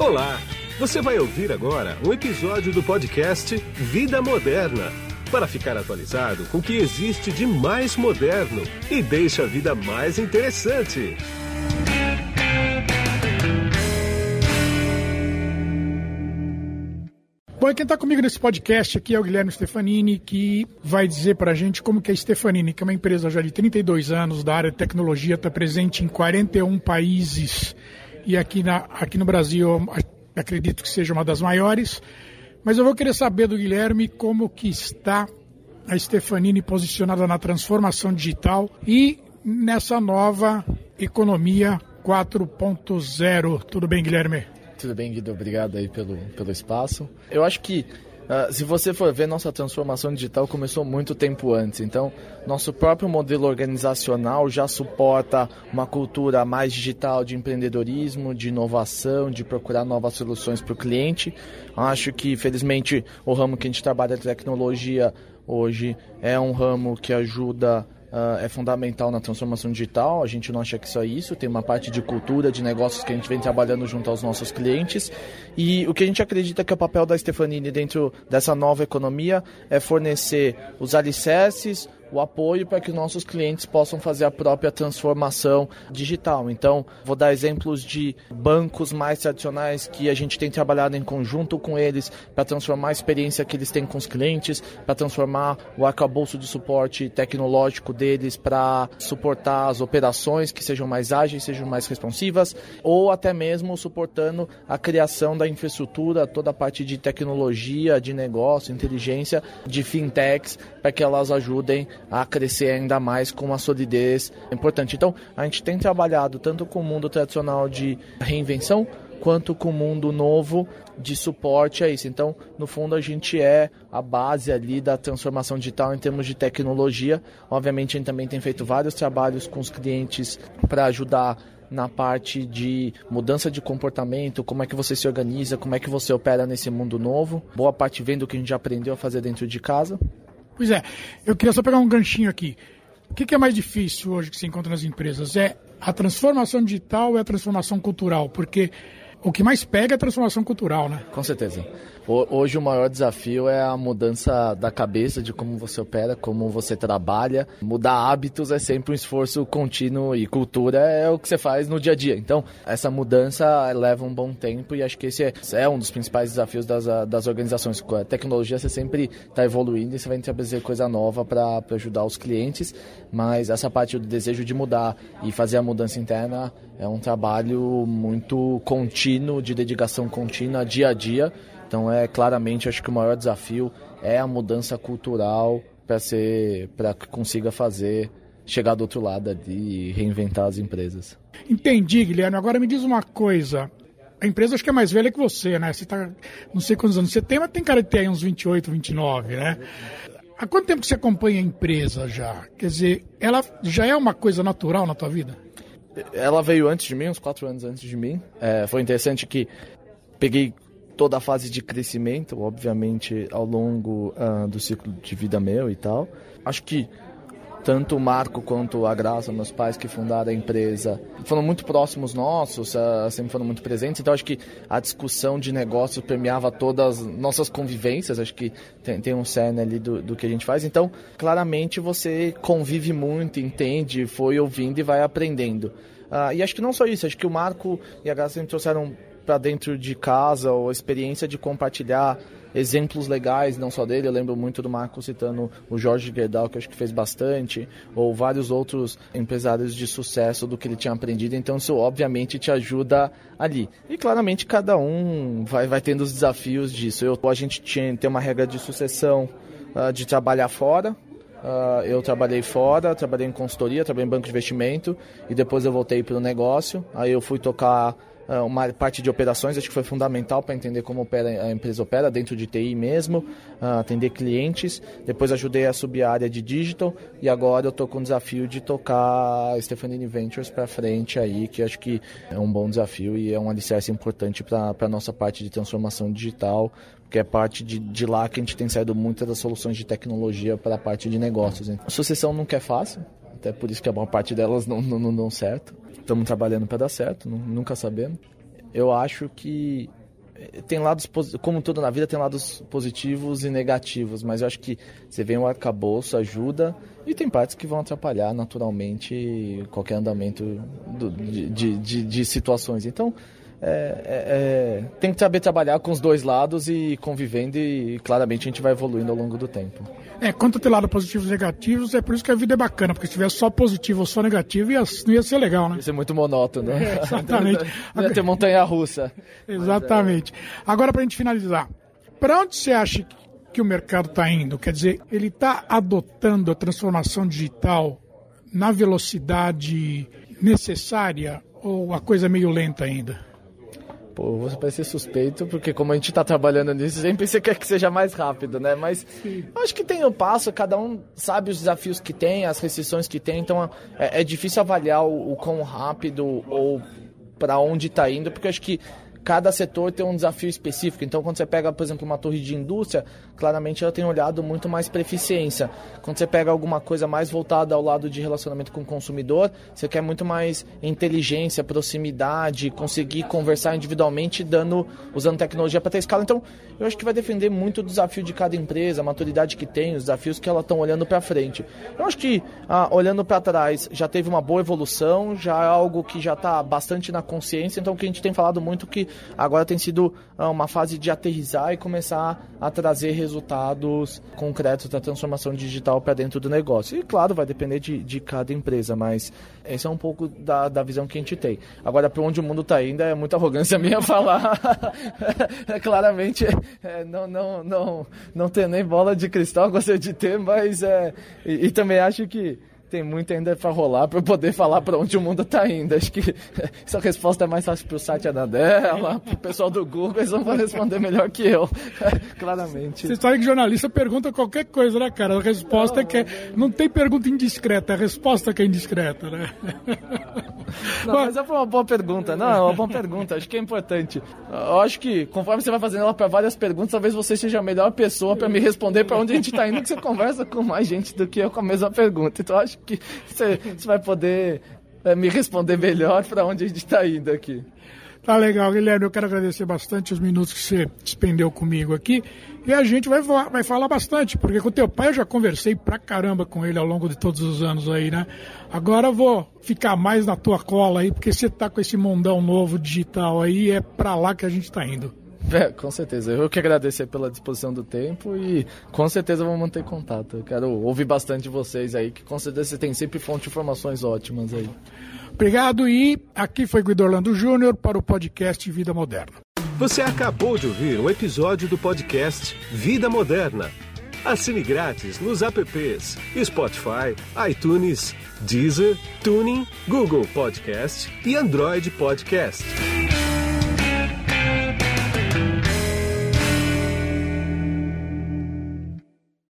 Olá! Você vai ouvir agora um episódio do podcast Vida Moderna para ficar atualizado com o que existe de mais moderno e deixa a vida mais interessante. Bom, quem está comigo nesse podcast aqui é o Guilherme Stefanini, que vai dizer para a gente como que a Stefanini, que é uma empresa já de 32 anos da área de tecnologia, está presente em 41 países e aqui, na, aqui no Brasil acredito que seja uma das maiores. Mas eu vou querer saber do Guilherme como que está a Stefanini posicionada na transformação digital e nessa nova economia 4.0. Tudo bem, Guilherme? Tudo bem, Guido. Obrigado aí pelo, pelo espaço. Eu acho que Uh, se você for ver, nossa transformação digital começou muito tempo antes. Então, nosso próprio modelo organizacional já suporta uma cultura mais digital de empreendedorismo, de inovação, de procurar novas soluções para o cliente. Acho que, felizmente, o ramo que a gente trabalha de tecnologia hoje é um ramo que ajuda uh, é fundamental na transformação digital. A gente não acha que só isso, tem uma parte de cultura, de negócios que a gente vem trabalhando junto aos nossos clientes. E o que a gente acredita que é o papel da Stefanini dentro dessa nova economia é fornecer os alicerces, o apoio para que nossos clientes possam fazer a própria transformação digital. Então, vou dar exemplos de bancos mais tradicionais que a gente tem trabalhado em conjunto com eles para transformar a experiência que eles têm com os clientes, para transformar o arcabouço de suporte tecnológico deles para suportar as operações que sejam mais ágeis, sejam mais responsivas, ou até mesmo suportando a criação da infraestrutura, toda a parte de tecnologia, de negócio, inteligência, de fintechs, para que elas ajudem a crescer ainda mais com uma solidez importante. Então, a gente tem trabalhado tanto com o mundo tradicional de reinvenção, quanto com o mundo novo de suporte a isso. Então, no fundo, a gente é a base ali da transformação digital em termos de tecnologia. Obviamente, a gente também tem feito vários trabalhos com os clientes para ajudar na parte de mudança de comportamento, como é que você se organiza, como é que você opera nesse mundo novo. Boa parte vem do que a gente já aprendeu a fazer dentro de casa. Pois é, eu queria só pegar um ganchinho aqui. O que, é mais difícil hoje que se encontra nas empresas? É a transformação digital ou é a transformação cultural? Porque o que mais pega é a transformação cultural, né? Com certeza. Hoje o maior desafio é a mudança da cabeça, de como você opera, como você trabalha. Mudar hábitos é sempre um esforço contínuo e cultura é o que você faz no dia a dia. Então, essa mudança leva um bom tempo e acho que esse é, é um dos principais desafios das, das organizações. Com a tecnologia você sempre está evoluindo e você vai trazer coisa nova para ajudar os clientes, mas essa parte do desejo de mudar e fazer a mudança interna é um trabalho muito contínuo, de dedicação contínua, dia a dia. Então é claramente, acho que o maior desafio é a mudança cultural para ser, para que consiga fazer chegar do outro lado e reinventar as empresas. Entendi, Guilherme. Agora me diz uma coisa. A empresa acho que é mais velha que você, né? Você tá, não sei quantos anos você tem, mas tem cara de ter uns 28, 29, né? Há quanto tempo que você acompanha a empresa já? Quer dizer, ela já é uma coisa natural na tua vida? Ela veio antes de mim, uns quatro anos antes de mim. É, foi interessante que peguei toda a fase de crescimento, obviamente, ao longo uh, do ciclo de vida meu e tal. Acho que tanto o Marco quanto a Graça, meus pais que fundaram a empresa, foram muito próximos nossos, uh, sempre foram muito presentes. Então, acho que a discussão de negócio permeava todas as nossas convivências. Acho que tem, tem um cerne ali do, do que a gente faz. Então, claramente, você convive muito, entende, foi ouvindo e vai aprendendo. Uh, e acho que não só isso, acho que o Marco e a Graça sempre trouxeram para dentro de casa ou a experiência de compartilhar exemplos legais, não só dele, eu lembro muito do Marco citando o Jorge Gerdau, que acho que fez bastante, ou vários outros empresários de sucesso do que ele tinha aprendido, então isso obviamente te ajuda ali. E claramente cada um vai, vai tendo os desafios disso. Eu, a gente tinha, tem uma regra de sucessão uh, de trabalhar fora, Uh, eu trabalhei fora, trabalhei em consultoria, trabalhei em banco de investimento e depois eu voltei para o negócio. Aí eu fui tocar uma parte de operações, acho que foi fundamental para entender como opera, a empresa opera dentro de TI mesmo, uh, atender clientes. Depois ajudei a subir a área de digital e agora eu estou com o desafio de tocar a Stefanini Ventures para frente aí, que acho que é um bom desafio e é um alicerce importante para a nossa parte de transformação digital, que é parte de, de lá que a gente tem saído muitas das soluções de tecnologia para a parte de negócios. A sucessão nunca é fácil, até por isso que a maior parte delas não, não, não dão certo. Estamos trabalhando para dar certo, nunca sabemos. eu acho que eh, tem lados, como tudo na vida, tem lados positivos e negativos, mas eu acho que você vem o arcabouço, ajuda, e tem partes que vão atrapalhar naturalmente qualquer andamento do, de, de, de, de situações. Então, é, é, é, tem que saber trabalhar com os dois lados e convivendo e claramente a gente vai evoluindo ao longo do tempo. É, quanto a ter lado positivos e negativos, é por isso que a vida é bacana, porque se tivesse só positivo ou só negativo, ia, não ia ser legal, né? Ia ser muito monótono, né? É, exatamente. ia ter montanha-russa. Exatamente. Agora, para a gente finalizar, para onde você acha que o mercado está indo? Quer dizer, ele está adotando a transformação digital na velocidade necessária ou a coisa meio lenta ainda? Pô, você vai ser suspeito, porque como a gente está trabalhando nisso, sempre você quer que seja mais rápido, né? Mas acho que tem o passo, cada um sabe os desafios que tem, as restrições que tem, então é, é difícil avaliar o, o quão rápido ou para onde está indo, porque acho que cada setor tem um desafio específico. Então, quando você pega, por exemplo, uma torre de indústria, claramente ela tem olhado muito mais para eficiência. Quando você pega alguma coisa mais voltada ao lado de relacionamento com o consumidor, você quer muito mais inteligência, proximidade, conseguir conversar individualmente, dando, usando tecnologia para ter escala. Então, eu acho que vai defender muito o desafio de cada empresa, a maturidade que tem, os desafios que ela estão olhando para frente. Eu acho que, ah, olhando para trás, já teve uma boa evolução, já é algo que já está bastante na consciência. Então, o que a gente tem falado muito que agora tem sido ah, uma fase de aterrizar e começar a trazer resultados concretos da transformação digital para dentro do negócio. E claro, vai depender de, de cada empresa, mas esse é um pouco da, da visão que a gente tem. Agora, para onde o mundo está indo, é muita arrogância minha falar. é, claramente, é, não, não, não, não ter nem bola de cristal, gostaria de ter, mas é, e, e também acho que tem muito ainda para rolar para eu poder falar para onde o mundo está indo. Acho que essa resposta é mais fácil para o site Anadela, para o pessoal do Google, eles vão responder melhor que eu, claramente. Você sabe que jornalista pergunta qualquer coisa, né, cara? A resposta não, é que é, não tem pergunta indiscreta, a resposta que é indiscreta, né? Não, mas é uma boa pergunta. Não, é uma boa pergunta. Acho que é importante. Eu acho que conforme você vai fazendo ela para várias perguntas, talvez você seja a melhor pessoa para me responder para onde a gente está indo, que você conversa com mais gente do que eu com a mesma pergunta. Então acho que você, você vai poder é, me responder melhor para onde a gente está indo aqui. Tá legal, Guilherme. Eu quero agradecer bastante os minutos que você despendeu comigo aqui. E a gente vai, vai falar bastante, porque com teu pai eu já conversei pra caramba com ele ao longo de todos os anos aí, né? Agora eu vou ficar mais na tua cola aí, porque você tá com esse mundão novo digital aí, é pra lá que a gente tá indo. É, com certeza. Eu que agradecer pela disposição do tempo e com certeza vou manter contato. Eu quero ouvir bastante de vocês aí, que com certeza você tem sempre fonte de informações ótimas aí. Obrigado e aqui foi Guido Orlando Júnior para o podcast Vida Moderna. Você acabou de ouvir um episódio do podcast Vida Moderna. Assine grátis nos apps Spotify, iTunes, Deezer, Tuning, Google Podcast e Android Podcast.